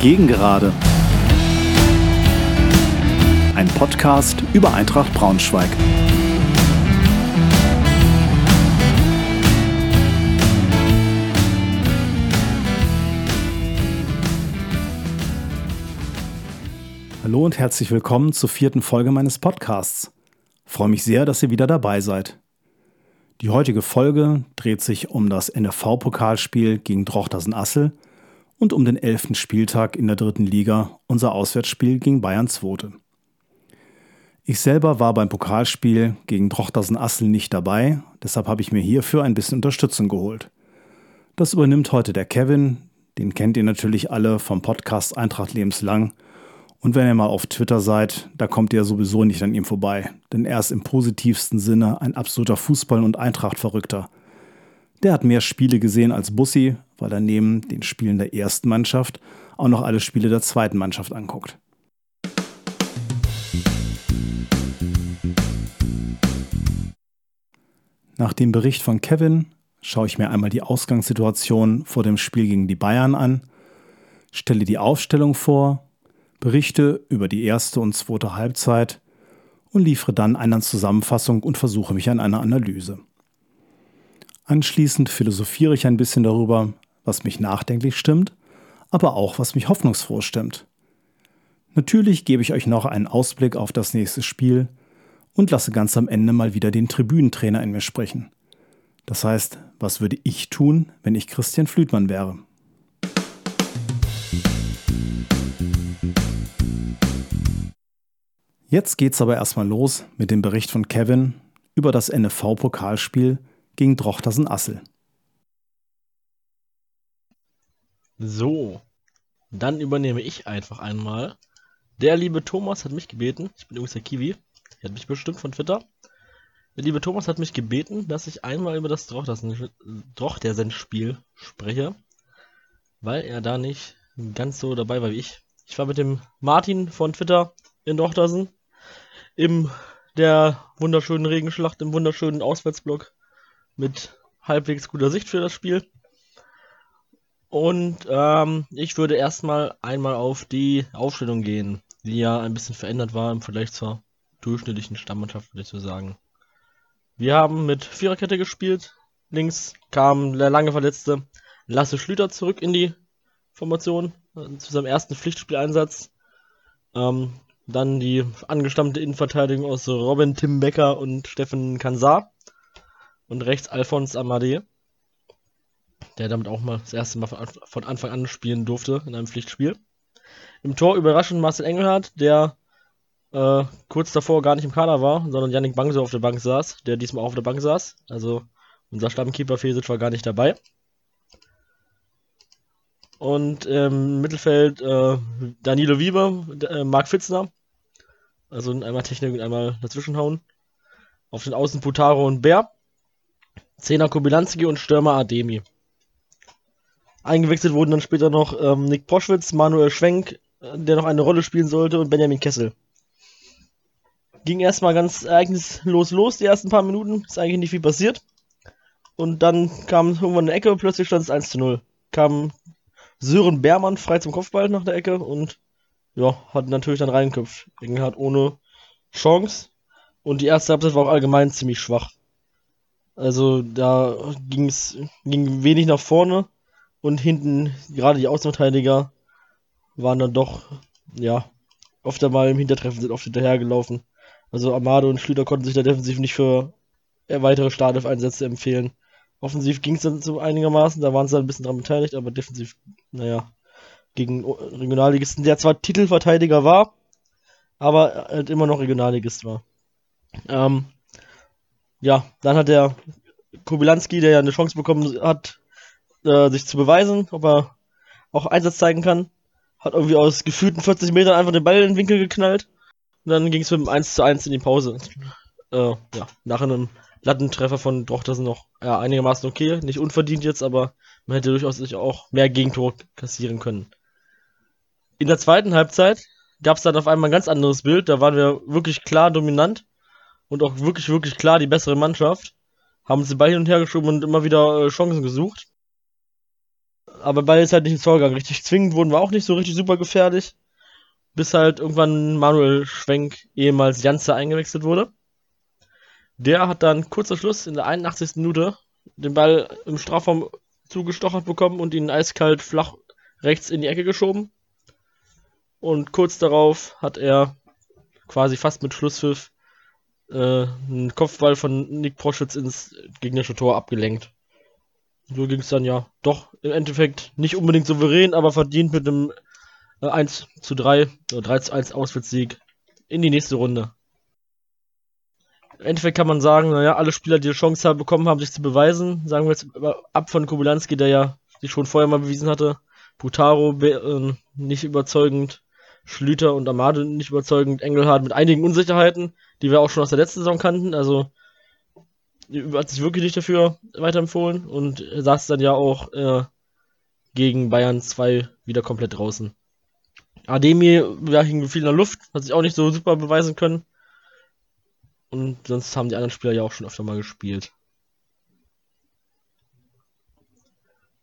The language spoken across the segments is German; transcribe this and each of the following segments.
Gegengerade. Ein Podcast über Eintracht Braunschweig. Hallo und herzlich willkommen zur vierten Folge meines Podcasts. Freue mich sehr, dass ihr wieder dabei seid. Die heutige Folge dreht sich um das NFV-Pokalspiel gegen Drochtersen-Assel und um den elften Spieltag in der dritten Liga, unser Auswärtsspiel gegen Bayern 2. Ich selber war beim Pokalspiel gegen Drochtersen-Assel nicht dabei, deshalb habe ich mir hierfür ein bisschen Unterstützung geholt. Das übernimmt heute der Kevin, den kennt ihr natürlich alle vom Podcast Eintracht lebenslang – und wenn ihr mal auf Twitter seid, da kommt ihr sowieso nicht an ihm vorbei. Denn er ist im positivsten Sinne ein absoluter Fußball- und Eintracht-Verrückter. Der hat mehr Spiele gesehen als Bussi, weil er neben den Spielen der ersten Mannschaft auch noch alle Spiele der zweiten Mannschaft anguckt. Nach dem Bericht von Kevin schaue ich mir einmal die Ausgangssituation vor dem Spiel gegen die Bayern an, stelle die Aufstellung vor berichte über die erste und zweite Halbzeit und liefere dann eine Zusammenfassung und versuche mich an einer Analyse. Anschließend philosophiere ich ein bisschen darüber, was mich nachdenklich stimmt, aber auch was mich hoffnungsfroh stimmt. Natürlich gebe ich euch noch einen Ausblick auf das nächste Spiel und lasse ganz am Ende mal wieder den Tribünentrainer in mir sprechen. Das heißt, was würde ich tun, wenn ich Christian Flütmann wäre? Jetzt geht's aber erstmal los mit dem Bericht von Kevin über das NFV-Pokalspiel gegen Drochtersen Assel. So, dann übernehme ich einfach einmal. Der liebe Thomas hat mich gebeten, ich bin übrigens der Kiwi, er hat mich bestimmt von Twitter. Der liebe Thomas hat mich gebeten, dass ich einmal über das Drochtersen-Spiel spreche, weil er da nicht ganz so dabei war wie ich. Ich war mit dem Martin von Twitter in Drochtersen in der wunderschönen Regenschlacht, im wunderschönen Auswärtsblock mit halbwegs guter Sicht für das Spiel. Und ähm, ich würde erstmal einmal auf die Aufstellung gehen, die ja ein bisschen verändert war im Vergleich zur durchschnittlichen Stammmannschaft, würde ich so sagen. Wir haben mit Viererkette gespielt. Links kam der lange verletzte Lasse Schlüter zurück in die Formation äh, zu seinem ersten Pflichtspieleinsatz. Ähm, dann die angestammte Innenverteidigung aus Robin Tim Becker und Steffen Kansar. Und rechts Alphonse Amade, der damit auch mal das erste Mal von Anfang an spielen durfte in einem Pflichtspiel. Im Tor überraschend Marcel Engelhardt, der äh, kurz davor gar nicht im Kader war, sondern Yannick Bangso auf der Bank saß, der diesmal auch auf der Bank saß. Also unser Stammkeeper Fesic war gar nicht dabei. Und im Mittelfeld äh, Danilo Wieber, äh, Marc Fitzner, also einmal Technik und einmal dazwischenhauen. Auf den Außen Putaro und Bär. Zehner Kobilanski und Stürmer Ademi. Eingewechselt wurden dann später noch ähm, Nick Poschwitz, Manuel Schwenk, äh, der noch eine Rolle spielen sollte, und Benjamin Kessel. Ging erstmal ganz ereignislos los, die ersten paar Minuten. Ist eigentlich nicht viel passiert. Und dann kam irgendwann eine Ecke, plötzlich stand es 1 zu 0. Kam Sören Beermann frei zum Kopfball nach der Ecke und ja, hat natürlich dann reingeköpft. Engelhardt ohne Chance. Und die erste Halbzeit war auch allgemein ziemlich schwach. Also da ging's, ging wenig nach vorne und hinten, gerade die Außenverteidiger, waren dann doch, ja, oft einmal im Hintertreffen, sind oft hinterhergelaufen. Also Amado und Schlüter konnten sich da defensiv nicht für weitere Startelf-Einsätze empfehlen. Offensiv ging es dann so einigermaßen, da waren sie dann ein bisschen dran beteiligt, aber defensiv, naja, gegen Regionalligisten, der zwar Titelverteidiger war, aber halt immer noch Regionalligist war. Ähm, ja, dann hat der Kubilanski, der ja eine Chance bekommen hat, äh, sich zu beweisen, ob er auch Einsatz zeigen kann, hat irgendwie aus gefühlten 40 Metern einfach den Ball in den Winkel geknallt. Und dann ging es mit dem 1 zu 1 in die Pause. Äh, ja, nach einem Lattentreffer von Drochtersen noch ja, einigermaßen okay. Nicht unverdient jetzt, aber man hätte durchaus sich auch mehr Gegentor kassieren können. In der zweiten Halbzeit gab es dann auf einmal ein ganz anderes Bild. Da waren wir wirklich klar dominant und auch wirklich, wirklich klar die bessere Mannschaft. Haben den Ball hin und her geschoben und immer wieder äh, Chancen gesucht. Aber beide ist halt nicht Tor gegangen. Richtig zwingend wurden wir auch nicht so richtig super gefährlich. Bis halt irgendwann Manuel Schwenk, ehemals Janze, eingewechselt wurde. Der hat dann kurzer Schluss in der 81. Minute den Ball im Strafraum zugestochert bekommen und ihn eiskalt flach rechts in die Ecke geschoben. Und kurz darauf hat er quasi fast mit Schlusspfiff äh, einen Kopfball von Nick Proschitz ins gegnerische Tor abgelenkt. So ging es dann ja. Doch im Endeffekt nicht unbedingt souverän, aber verdient mit einem äh, 1 zu 3 oder 3 zu 1 Auswärtssieg in die nächste Runde. Im Endeffekt kann man sagen, naja, alle Spieler, die die Chance haben bekommen haben, sich zu beweisen, sagen wir jetzt ab von Kubulanski, der ja sich schon vorher mal bewiesen hatte, Putaro äh, nicht überzeugend, Schlüter und Amade nicht überzeugend, Engelhardt mit einigen Unsicherheiten, die wir auch schon aus der letzten Saison kannten, also hat sich wirklich nicht dafür weiterempfohlen und saß dann ja auch äh, gegen Bayern 2 wieder komplett draußen. Ademi ja, hing viel in der Luft, hat sich auch nicht so super beweisen können. Und sonst haben die anderen Spieler ja auch schon öfter mal gespielt.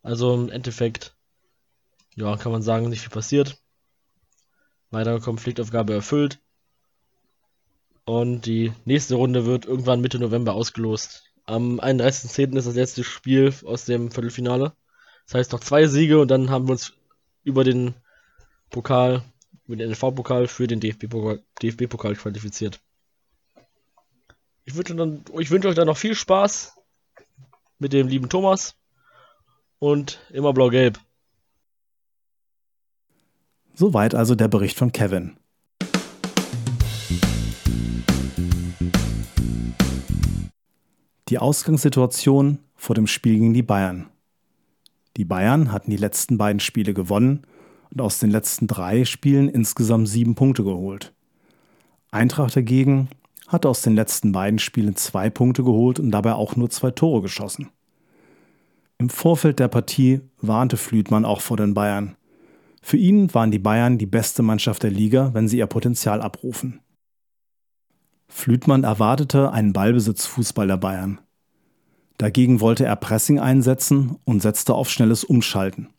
Also im Endeffekt, ja, kann man sagen, nicht viel passiert. Weitere Konfliktaufgabe erfüllt. Und die nächste Runde wird irgendwann Mitte November ausgelost. Am 31.10. ist das letzte Spiel aus dem Viertelfinale. Das heißt noch zwei Siege und dann haben wir uns über den Pokal, über den NV-Pokal für den DFB-Pokal DFB qualifiziert. Ich wünsche, dann, ich wünsche euch dann noch viel Spaß mit dem lieben Thomas und immer blau-gelb. Soweit also der Bericht von Kevin. Die Ausgangssituation vor dem Spiel gegen die Bayern. Die Bayern hatten die letzten beiden Spiele gewonnen und aus den letzten drei Spielen insgesamt sieben Punkte geholt. Eintracht dagegen hatte aus den letzten beiden Spielen zwei Punkte geholt und dabei auch nur zwei Tore geschossen. Im Vorfeld der Partie warnte Flütmann auch vor den Bayern. Für ihn waren die Bayern die beste Mannschaft der Liga, wenn sie ihr Potenzial abrufen. Flütmann erwartete einen Ballbesitzfußball der Bayern. Dagegen wollte er Pressing einsetzen und setzte auf schnelles Umschalten.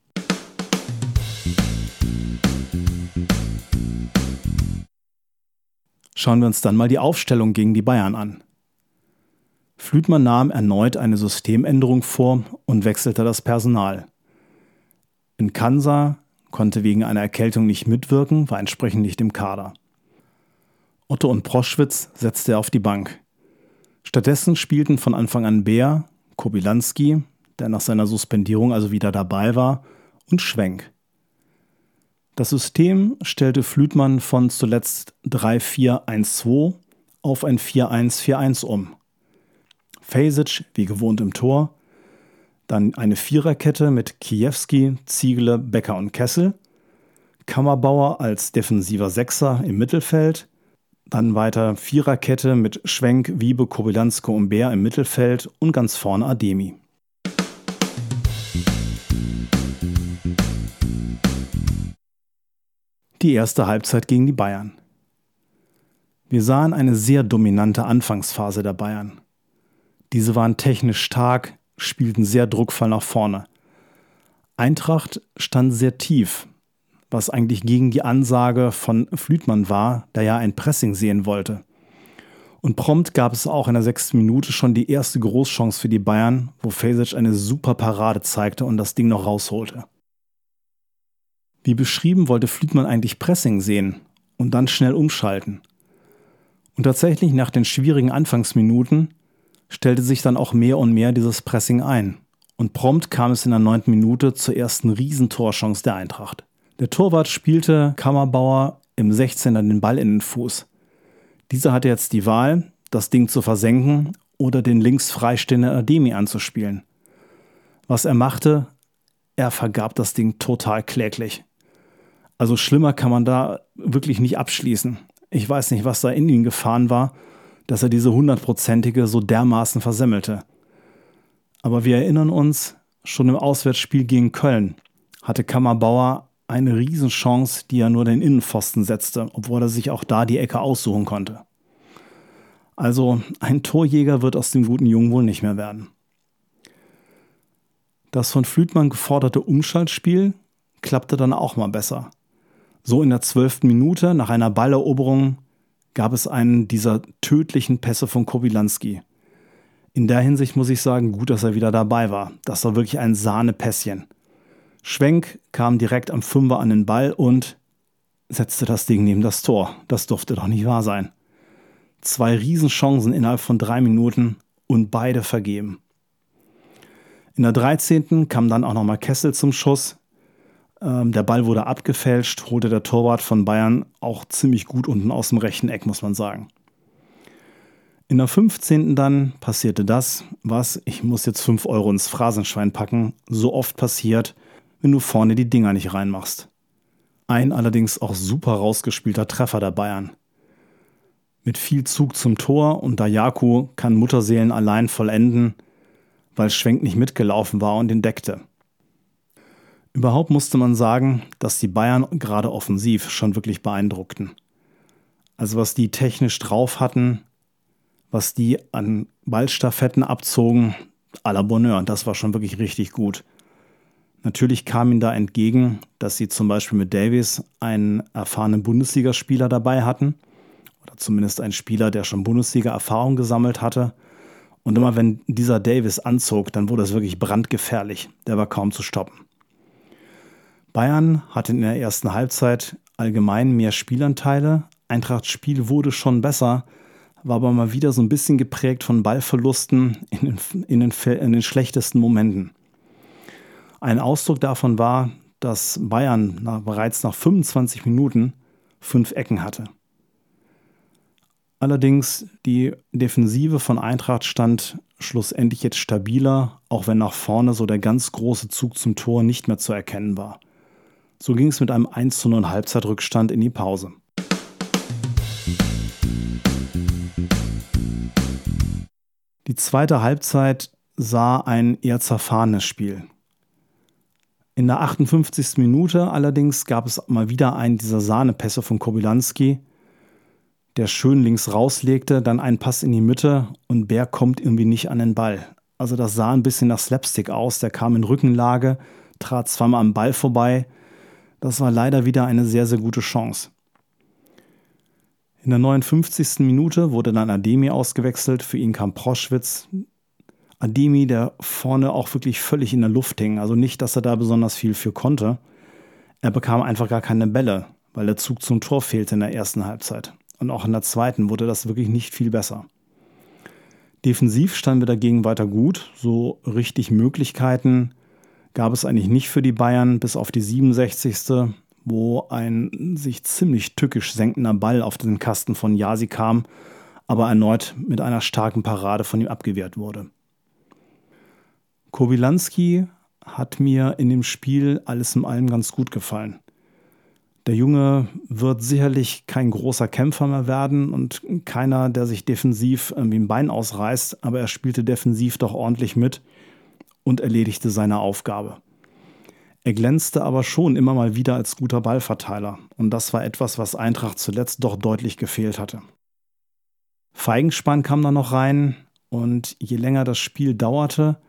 Schauen wir uns dann mal die Aufstellung gegen die Bayern an. Flütmann nahm erneut eine Systemänderung vor und wechselte das Personal. In Kansa konnte wegen einer Erkältung nicht mitwirken, war entsprechend nicht im Kader. Otto und Proschwitz setzte er auf die Bank. Stattdessen spielten von Anfang an Bär, Kobilanski, der nach seiner Suspendierung also wieder dabei war, und Schwenk. Das System stellte Flütmann von zuletzt 3-4-1-2 auf ein 4-1-4-1 um. Fasic wie gewohnt im Tor, dann eine Viererkette mit Kiewski, Ziegler, Becker und Kessel, Kammerbauer als defensiver Sechser im Mittelfeld, dann weiter Viererkette mit Schwenk, Wiebe, Kobylansko und Bär im Mittelfeld und ganz vorne Ademi. Die erste Halbzeit gegen die Bayern. Wir sahen eine sehr dominante Anfangsphase der Bayern. Diese waren technisch stark, spielten sehr druckvoll nach vorne. Eintracht stand sehr tief, was eigentlich gegen die Ansage von Flütmann war, der ja ein Pressing sehen wollte. Und prompt gab es auch in der sechsten Minute schon die erste Großchance für die Bayern, wo Fesic eine super Parade zeigte und das Ding noch rausholte. Wie beschrieben wollte Flütmann eigentlich Pressing sehen und dann schnell umschalten. Und tatsächlich nach den schwierigen Anfangsminuten stellte sich dann auch mehr und mehr dieses Pressing ein. Und prompt kam es in der neunten Minute zur ersten Riesentorchance der Eintracht. Der Torwart spielte Kammerbauer im 16er den Ball in den Fuß. Dieser hatte jetzt die Wahl, das Ding zu versenken oder den links freistehenden Ademi anzuspielen. Was er machte, er vergab das Ding total kläglich. Also schlimmer kann man da wirklich nicht abschließen. Ich weiß nicht, was da in ihn gefahren war, dass er diese hundertprozentige so dermaßen versemmelte. Aber wir erinnern uns, schon im Auswärtsspiel gegen Köln hatte Kammerbauer eine Riesenchance, die er nur den Innenpfosten setzte, obwohl er sich auch da die Ecke aussuchen konnte. Also ein Torjäger wird aus dem guten Jungen wohl nicht mehr werden. Das von Flütmann geforderte Umschaltspiel klappte dann auch mal besser. So in der zwölften Minute nach einer Balleroberung gab es einen dieser tödlichen Pässe von Kobilanski. In der Hinsicht muss ich sagen, gut, dass er wieder dabei war. Das war wirklich ein Sahnepässchen. Schwenk kam direkt am Fünfer an den Ball und setzte das Ding neben das Tor. Das durfte doch nicht wahr sein. Zwei Riesenchancen innerhalb von drei Minuten und beide vergeben. In der 13. kam dann auch nochmal Kessel zum Schuss. Ähm, der Ball wurde abgefälscht, holte der Torwart von Bayern auch ziemlich gut unten aus dem rechten Eck, muss man sagen. In der 15. dann passierte das, was, ich muss jetzt 5 Euro ins Phrasenschwein packen, so oft passiert, wenn du vorne die Dinger nicht reinmachst. Ein allerdings auch super rausgespielter Treffer der Bayern. Mit viel Zug zum Tor und Dayaku kann Mutterseelen allein vollenden, weil Schwenk nicht mitgelaufen war und ihn deckte. Überhaupt musste man sagen, dass die Bayern gerade offensiv schon wirklich beeindruckten. Also was die technisch drauf hatten, was die an Ballstaffetten abzogen, à la Bonheur, das war schon wirklich richtig gut. Natürlich kam ihnen da entgegen, dass sie zum Beispiel mit Davies einen erfahrenen Bundesligaspieler dabei hatten, oder zumindest einen Spieler, der schon Bundesliga-Erfahrung gesammelt hatte. Und immer wenn dieser Davis anzog, dann wurde es wirklich brandgefährlich. Der war kaum zu stoppen. Bayern hatte in der ersten Halbzeit allgemein mehr Spielanteile. Eintrachts Spiel wurde schon besser, war aber mal wieder so ein bisschen geprägt von Ballverlusten in den, in den, in den schlechtesten Momenten. Ein Ausdruck davon war, dass Bayern nach, bereits nach 25 Minuten fünf Ecken hatte. Allerdings die Defensive von Eintracht stand schlussendlich jetzt stabiler, auch wenn nach vorne so der ganz große Zug zum Tor nicht mehr zu erkennen war. So ging es mit einem 1 zu 0 Halbzeitrückstand in die Pause. Die zweite Halbzeit sah ein eher zerfahrenes Spiel. In der 58. Minute allerdings gab es mal wieder einen dieser Sahnepässe von Kobylanski, der schön links rauslegte, dann einen Pass in die Mitte und Bär kommt irgendwie nicht an den Ball. Also das sah ein bisschen nach Slapstick aus. Der kam in Rückenlage, trat zweimal am Ball vorbei. Das war leider wieder eine sehr, sehr gute Chance. In der 59. Minute wurde dann Ademi ausgewechselt. Für ihn kam Proschwitz. Ademi, der vorne auch wirklich völlig in der Luft hing. Also nicht, dass er da besonders viel für konnte. Er bekam einfach gar keine Bälle, weil der Zug zum Tor fehlte in der ersten Halbzeit. Und auch in der zweiten wurde das wirklich nicht viel besser. Defensiv standen wir dagegen weiter gut. So richtig Möglichkeiten gab es eigentlich nicht für die Bayern, bis auf die 67 wo ein sich ziemlich tückisch senkender Ball auf den Kasten von Yasi kam, aber erneut mit einer starken Parade von ihm abgewehrt wurde. Kobylanski hat mir in dem Spiel alles in allem ganz gut gefallen. Der Junge wird sicherlich kein großer Kämpfer mehr werden und keiner, der sich defensiv irgendwie ein Bein ausreißt, aber er spielte defensiv doch ordentlich mit und erledigte seine Aufgabe. Er glänzte aber schon immer mal wieder als guter Ballverteiler und das war etwas, was Eintracht zuletzt doch deutlich gefehlt hatte. Feigenspann kam dann noch rein und je länger das Spiel dauerte,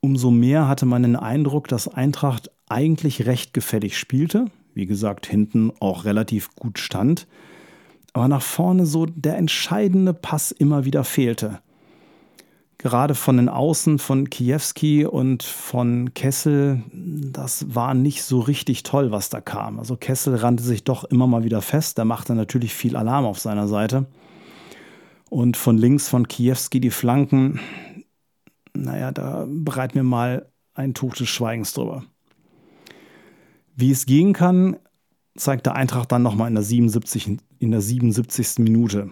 umso mehr hatte man den Eindruck, dass Eintracht eigentlich recht gefällig spielte, wie gesagt hinten auch relativ gut stand, aber nach vorne so der entscheidende Pass immer wieder fehlte gerade von den Außen von Kiewski und von Kessel, das war nicht so richtig toll, was da kam. Also Kessel rannte sich doch immer mal wieder fest, der machte natürlich viel Alarm auf seiner Seite. Und von links von Kiewski die Flanken, naja, da bereiten wir mal ein Tuch des Schweigens drüber. Wie es gehen kann, zeigt der Eintracht dann nochmal in der 77. in der 77. Minute.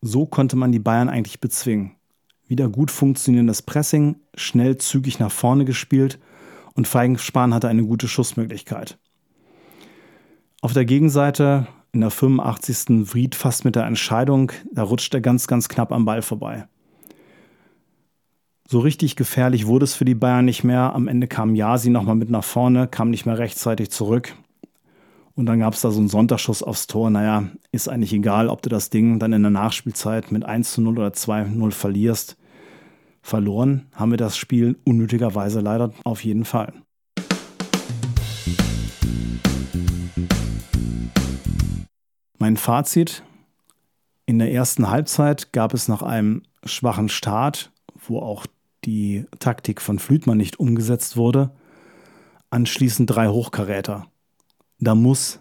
So konnte man die Bayern eigentlich bezwingen wieder gut funktionierendes Pressing, schnell zügig nach vorne gespielt und Feigenspahn hatte eine gute Schussmöglichkeit. Auf der Gegenseite in der 85. Fried fast mit der Entscheidung, da rutscht er ganz, ganz knapp am Ball vorbei. So richtig gefährlich wurde es für die Bayern nicht mehr. Am Ende kam Jasi nochmal mit nach vorne, kam nicht mehr rechtzeitig zurück. Und dann gab es da so einen Sonntagsschuss aufs Tor. Naja, ist eigentlich egal, ob du das Ding dann in der Nachspielzeit mit 1 zu 0 oder 2 zu 0 verlierst. Verloren haben wir das Spiel unnötigerweise leider auf jeden Fall. Mein Fazit. In der ersten Halbzeit gab es nach einem schwachen Start, wo auch die Taktik von Flütmann nicht umgesetzt wurde, anschließend drei Hochkaräter. Da muss,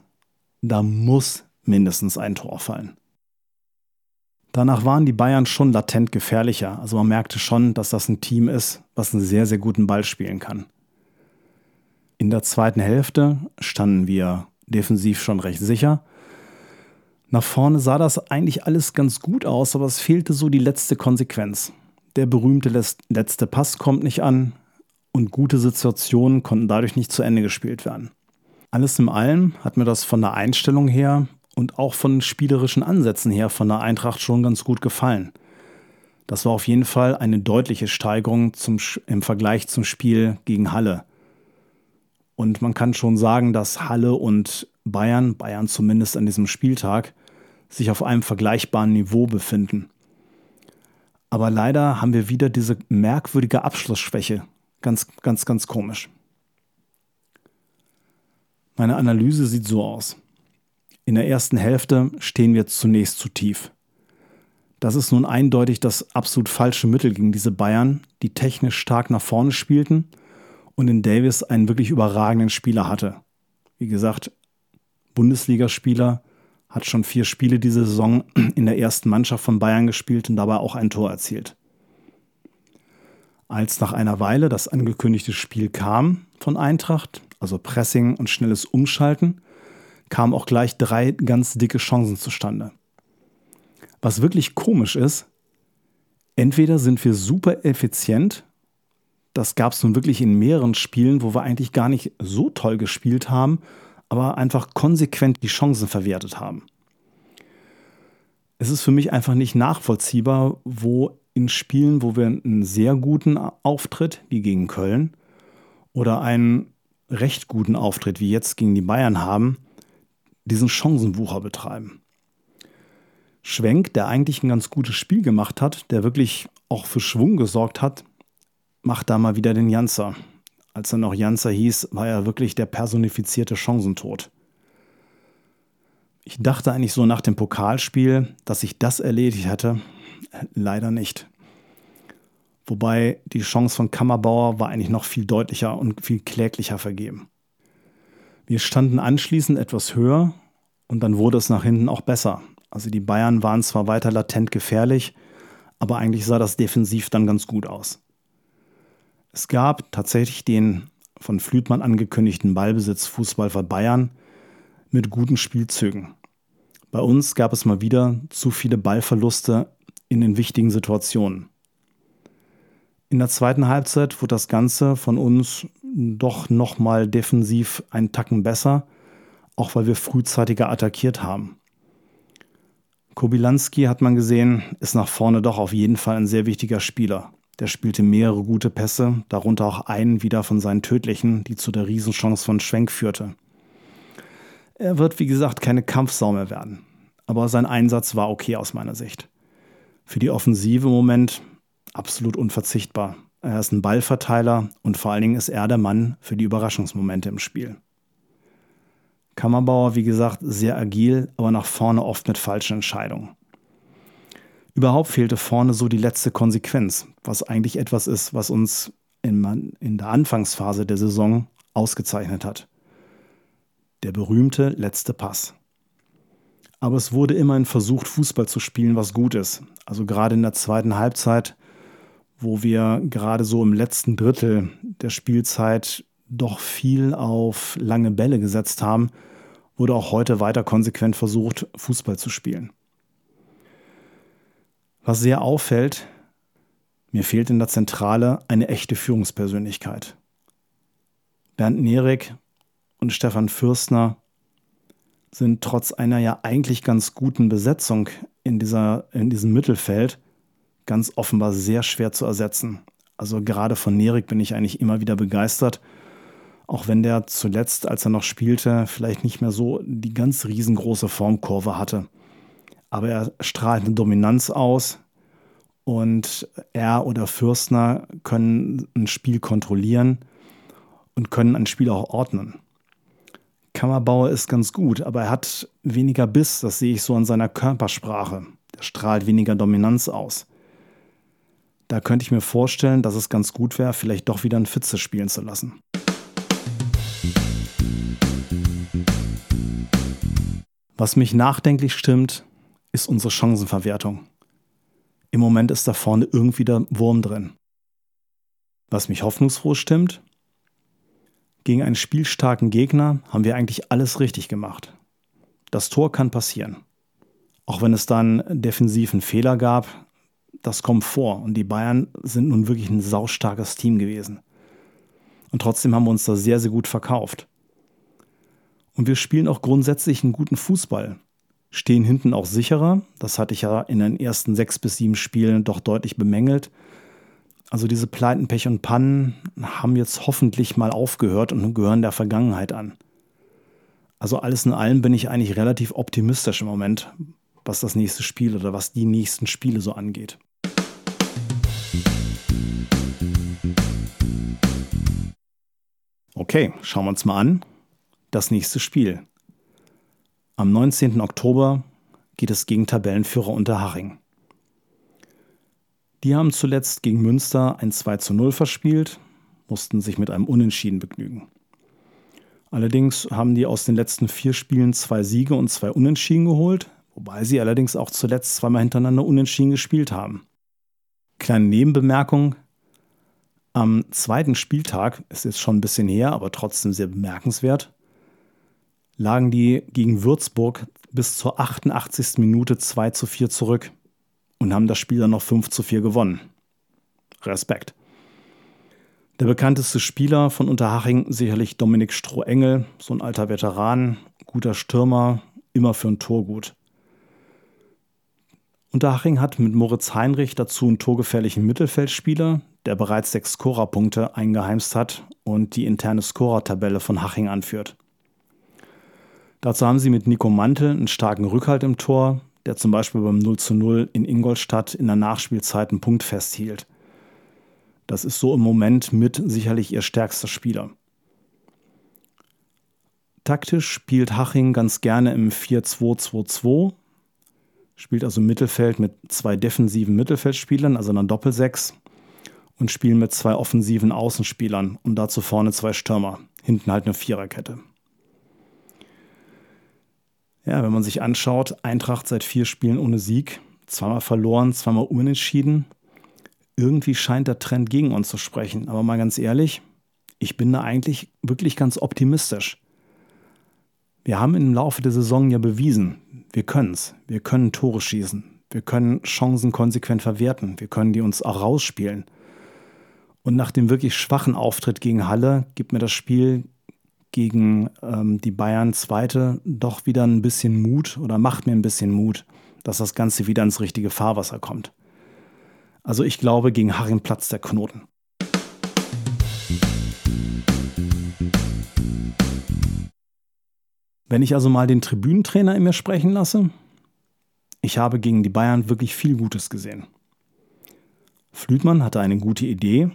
da muss mindestens ein Tor fallen. Danach waren die Bayern schon latent gefährlicher. Also man merkte schon, dass das ein Team ist, was einen sehr, sehr guten Ball spielen kann. In der zweiten Hälfte standen wir defensiv schon recht sicher. Nach vorne sah das eigentlich alles ganz gut aus, aber es fehlte so die letzte Konsequenz. Der berühmte letzte Pass kommt nicht an und gute Situationen konnten dadurch nicht zu Ende gespielt werden. Alles in allem hat mir das von der Einstellung her und auch von spielerischen Ansätzen her von der Eintracht schon ganz gut gefallen. Das war auf jeden Fall eine deutliche Steigerung zum, im Vergleich zum Spiel gegen Halle. Und man kann schon sagen, dass Halle und Bayern, Bayern zumindest an diesem Spieltag, sich auf einem vergleichbaren Niveau befinden. Aber leider haben wir wieder diese merkwürdige Abschlussschwäche. Ganz, ganz, ganz komisch. Meine Analyse sieht so aus. In der ersten Hälfte stehen wir zunächst zu tief. Das ist nun eindeutig das absolut falsche Mittel gegen diese Bayern, die technisch stark nach vorne spielten und in Davis einen wirklich überragenden Spieler hatte. Wie gesagt, Bundesligaspieler, hat schon vier Spiele diese Saison in der ersten Mannschaft von Bayern gespielt und dabei auch ein Tor erzielt. Als nach einer Weile das angekündigte Spiel kam von Eintracht, also Pressing und schnelles Umschalten, kamen auch gleich drei ganz dicke Chancen zustande. Was wirklich komisch ist, entweder sind wir super effizient, das gab es nun wirklich in mehreren Spielen, wo wir eigentlich gar nicht so toll gespielt haben, aber einfach konsequent die Chancen verwertet haben. Es ist für mich einfach nicht nachvollziehbar, wo in Spielen, wo wir einen sehr guten Auftritt, wie gegen Köln, oder einen recht guten Auftritt, wie jetzt gegen die Bayern haben, diesen Chancenwucher betreiben. Schwenk, der eigentlich ein ganz gutes Spiel gemacht hat, der wirklich auch für Schwung gesorgt hat, macht da mal wieder den Janzer. Als er noch Janzer hieß, war er wirklich der personifizierte Chancentod. Ich dachte eigentlich so nach dem Pokalspiel, dass ich das erledigt hätte. Leider nicht. Wobei die Chance von Kammerbauer war eigentlich noch viel deutlicher und viel kläglicher vergeben. Wir standen anschließend etwas höher und dann wurde es nach hinten auch besser. Also die Bayern waren zwar weiter latent gefährlich, aber eigentlich sah das defensiv dann ganz gut aus. Es gab tatsächlich den von Flütmann angekündigten Ballbesitz Fußball für Bayern mit guten Spielzügen. Bei uns gab es mal wieder zu viele Ballverluste in den wichtigen Situationen. In der zweiten Halbzeit wurde das Ganze von uns doch nochmal defensiv einen Tacken besser, auch weil wir frühzeitiger attackiert haben. Kobilanski hat man gesehen, ist nach vorne doch auf jeden Fall ein sehr wichtiger Spieler. Der spielte mehrere gute Pässe, darunter auch einen wieder von seinen tödlichen, die zu der Riesenchance von Schwenk führte. Er wird, wie gesagt, keine Kampfsau mehr werden. Aber sein Einsatz war okay aus meiner Sicht. Für die Offensive im Moment absolut unverzichtbar. Er ist ein Ballverteiler und vor allen Dingen ist er der Mann für die Überraschungsmomente im Spiel. Kammerbauer, wie gesagt, sehr agil, aber nach vorne oft mit falschen Entscheidungen. Überhaupt fehlte vorne so die letzte Konsequenz, was eigentlich etwas ist, was uns in, der Anfangsphase der Saison ausgezeichnet hat. Der berühmte letzte Pass. Aber es wurde immerhin versucht, Fußball zu spielen, was gut ist. Also gerade in der zweiten Halbzeit wo wir gerade so im letzten Drittel der Spielzeit doch viel auf lange Bälle gesetzt haben, wurde auch heute weiter konsequent versucht, Fußball zu spielen. Was sehr auffällt, mir fehlt in der Zentrale eine echte Führungspersönlichkeit. Bernd Nerek und Stefan Fürstner sind trotz einer ja eigentlich ganz guten Besetzung in, dieser, in diesem Mittelfeld ganz offenbar sehr schwer zu ersetzen. Also gerade von Nerik bin ich eigentlich immer wieder begeistert. Auch wenn der zuletzt, als er noch spielte, vielleicht nicht mehr so die ganz riesengroße Formkurve hatte. Aber er strahlt eine Dominanz aus und er oder Fürstner können ein Spiel kontrollieren und können ein Spiel auch ordnen. Kammerbauer ist ganz gut, aber er hat weniger Biss, das sehe ich so an seiner Körpersprache. Er strahlt weniger Dominanz aus. Da könnte ich mir vorstellen, dass es ganz gut wäre, vielleicht doch wieder ein Fitze spielen zu lassen. Was mich nachdenklich stimmt, ist unsere Chancenverwertung. Im Moment ist da vorne irgendwie der Wurm drin. Was mich hoffnungsfroh stimmt, gegen einen spielstarken Gegner haben wir eigentlich alles richtig gemacht. Das Tor kann passieren. Auch wenn es dann defensiven Fehler gab, das kommt vor. Und die Bayern sind nun wirklich ein saustarkes Team gewesen. Und trotzdem haben wir uns da sehr, sehr gut verkauft. Und wir spielen auch grundsätzlich einen guten Fußball. Stehen hinten auch sicherer. Das hatte ich ja in den ersten sechs bis sieben Spielen doch deutlich bemängelt. Also diese Pleiten, Pech und Pannen haben jetzt hoffentlich mal aufgehört und gehören der Vergangenheit an. Also alles in allem bin ich eigentlich relativ optimistisch im Moment, was das nächste Spiel oder was die nächsten Spiele so angeht. Okay, schauen wir uns mal an. Das nächste Spiel. Am 19. Oktober geht es gegen Tabellenführer Unterhaching. Die haben zuletzt gegen Münster ein 2 zu 0 verspielt, mussten sich mit einem Unentschieden begnügen. Allerdings haben die aus den letzten vier Spielen zwei Siege und zwei Unentschieden geholt, wobei sie allerdings auch zuletzt zweimal hintereinander Unentschieden gespielt haben. Kleine Nebenbemerkung. Am zweiten Spieltag, ist jetzt schon ein bisschen her, aber trotzdem sehr bemerkenswert, lagen die gegen Würzburg bis zur 88. Minute 2 zu 4 zurück und haben das Spiel dann noch 5 zu 4 gewonnen. Respekt. Der bekannteste Spieler von Unterhaching sicherlich Dominik Strohengel, so ein alter Veteran, guter Stürmer, immer für ein Tor gut. Unterhaching hat mit Moritz Heinrich dazu einen torgefährlichen Mittelfeldspieler, der bereits sechs Scorerpunkte eingeheimst hat und die interne Scorertabelle von Haching anführt. Dazu haben sie mit Nico Mantel einen starken Rückhalt im Tor, der zum Beispiel beim 0 zu 0 in Ingolstadt in der Nachspielzeit einen Punkt festhielt. Das ist so im Moment mit sicherlich ihr stärkster Spieler. Taktisch spielt Haching ganz gerne im 4-2-2-2, spielt also Mittelfeld mit zwei defensiven Mittelfeldspielern, also einer Doppelsechs, und spielen mit zwei offensiven Außenspielern und dazu vorne zwei Stürmer, hinten halt eine Viererkette. Ja, wenn man sich anschaut, Eintracht seit vier Spielen ohne Sieg, zweimal verloren, zweimal unentschieden. Irgendwie scheint der Trend gegen uns zu sprechen. Aber mal ganz ehrlich, ich bin da eigentlich wirklich ganz optimistisch. Wir haben im Laufe der Saison ja bewiesen, wir können es. Wir können Tore schießen. Wir können Chancen konsequent verwerten. Wir können die uns auch rausspielen. Und nach dem wirklich schwachen Auftritt gegen Halle gibt mir das Spiel gegen ähm, die Bayern Zweite doch wieder ein bisschen Mut oder macht mir ein bisschen Mut, dass das Ganze wieder ins richtige Fahrwasser kommt. Also ich glaube, gegen Harim platzt der Knoten. Wenn ich also mal den Tribünentrainer in mir sprechen lasse, ich habe gegen die Bayern wirklich viel Gutes gesehen. Flütmann hatte eine gute Idee,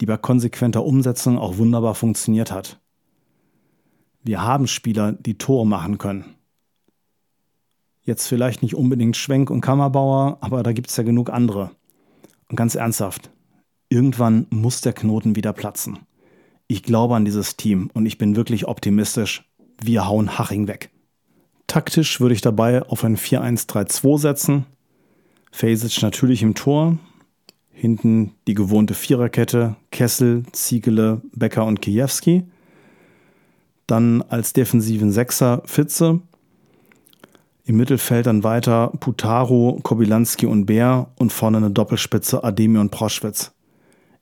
die bei konsequenter Umsetzung auch wunderbar funktioniert hat. Wir haben Spieler, die Tore machen können. Jetzt vielleicht nicht unbedingt Schwenk und Kammerbauer, aber da gibt es ja genug andere. Und ganz ernsthaft, irgendwann muss der Knoten wieder platzen. Ich glaube an dieses Team und ich bin wirklich optimistisch. Wir hauen Haching weg. Taktisch würde ich dabei auf ein 4-1-3-2 setzen. Fasic natürlich im Tor. Hinten die gewohnte Viererkette, Kessel, Ziegele, Becker und Kijewski. Dann als defensiven Sechser Fitze. Im Mittelfeld dann weiter Putaro, Kobilanski und Bär und vorne eine Doppelspitze Ademi und Proschwitz.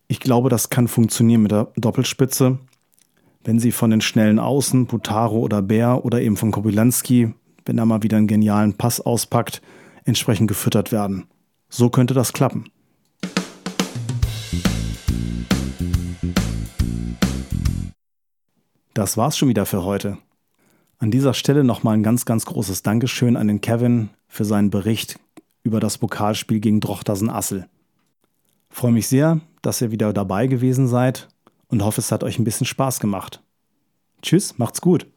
Ich glaube, das kann funktionieren mit der Doppelspitze, wenn sie von den schnellen Außen, Putaro oder Bär oder eben von Kobilanski, wenn er mal wieder einen genialen Pass auspackt, entsprechend gefüttert werden. So könnte das klappen. Das war's schon wieder für heute. An dieser Stelle nochmal ein ganz, ganz großes Dankeschön an den Kevin für seinen Bericht über das Pokalspiel gegen Drochtersen Assel. Freue mich sehr, dass ihr wieder dabei gewesen seid und hoffe, es hat euch ein bisschen Spaß gemacht. Tschüss, macht's gut.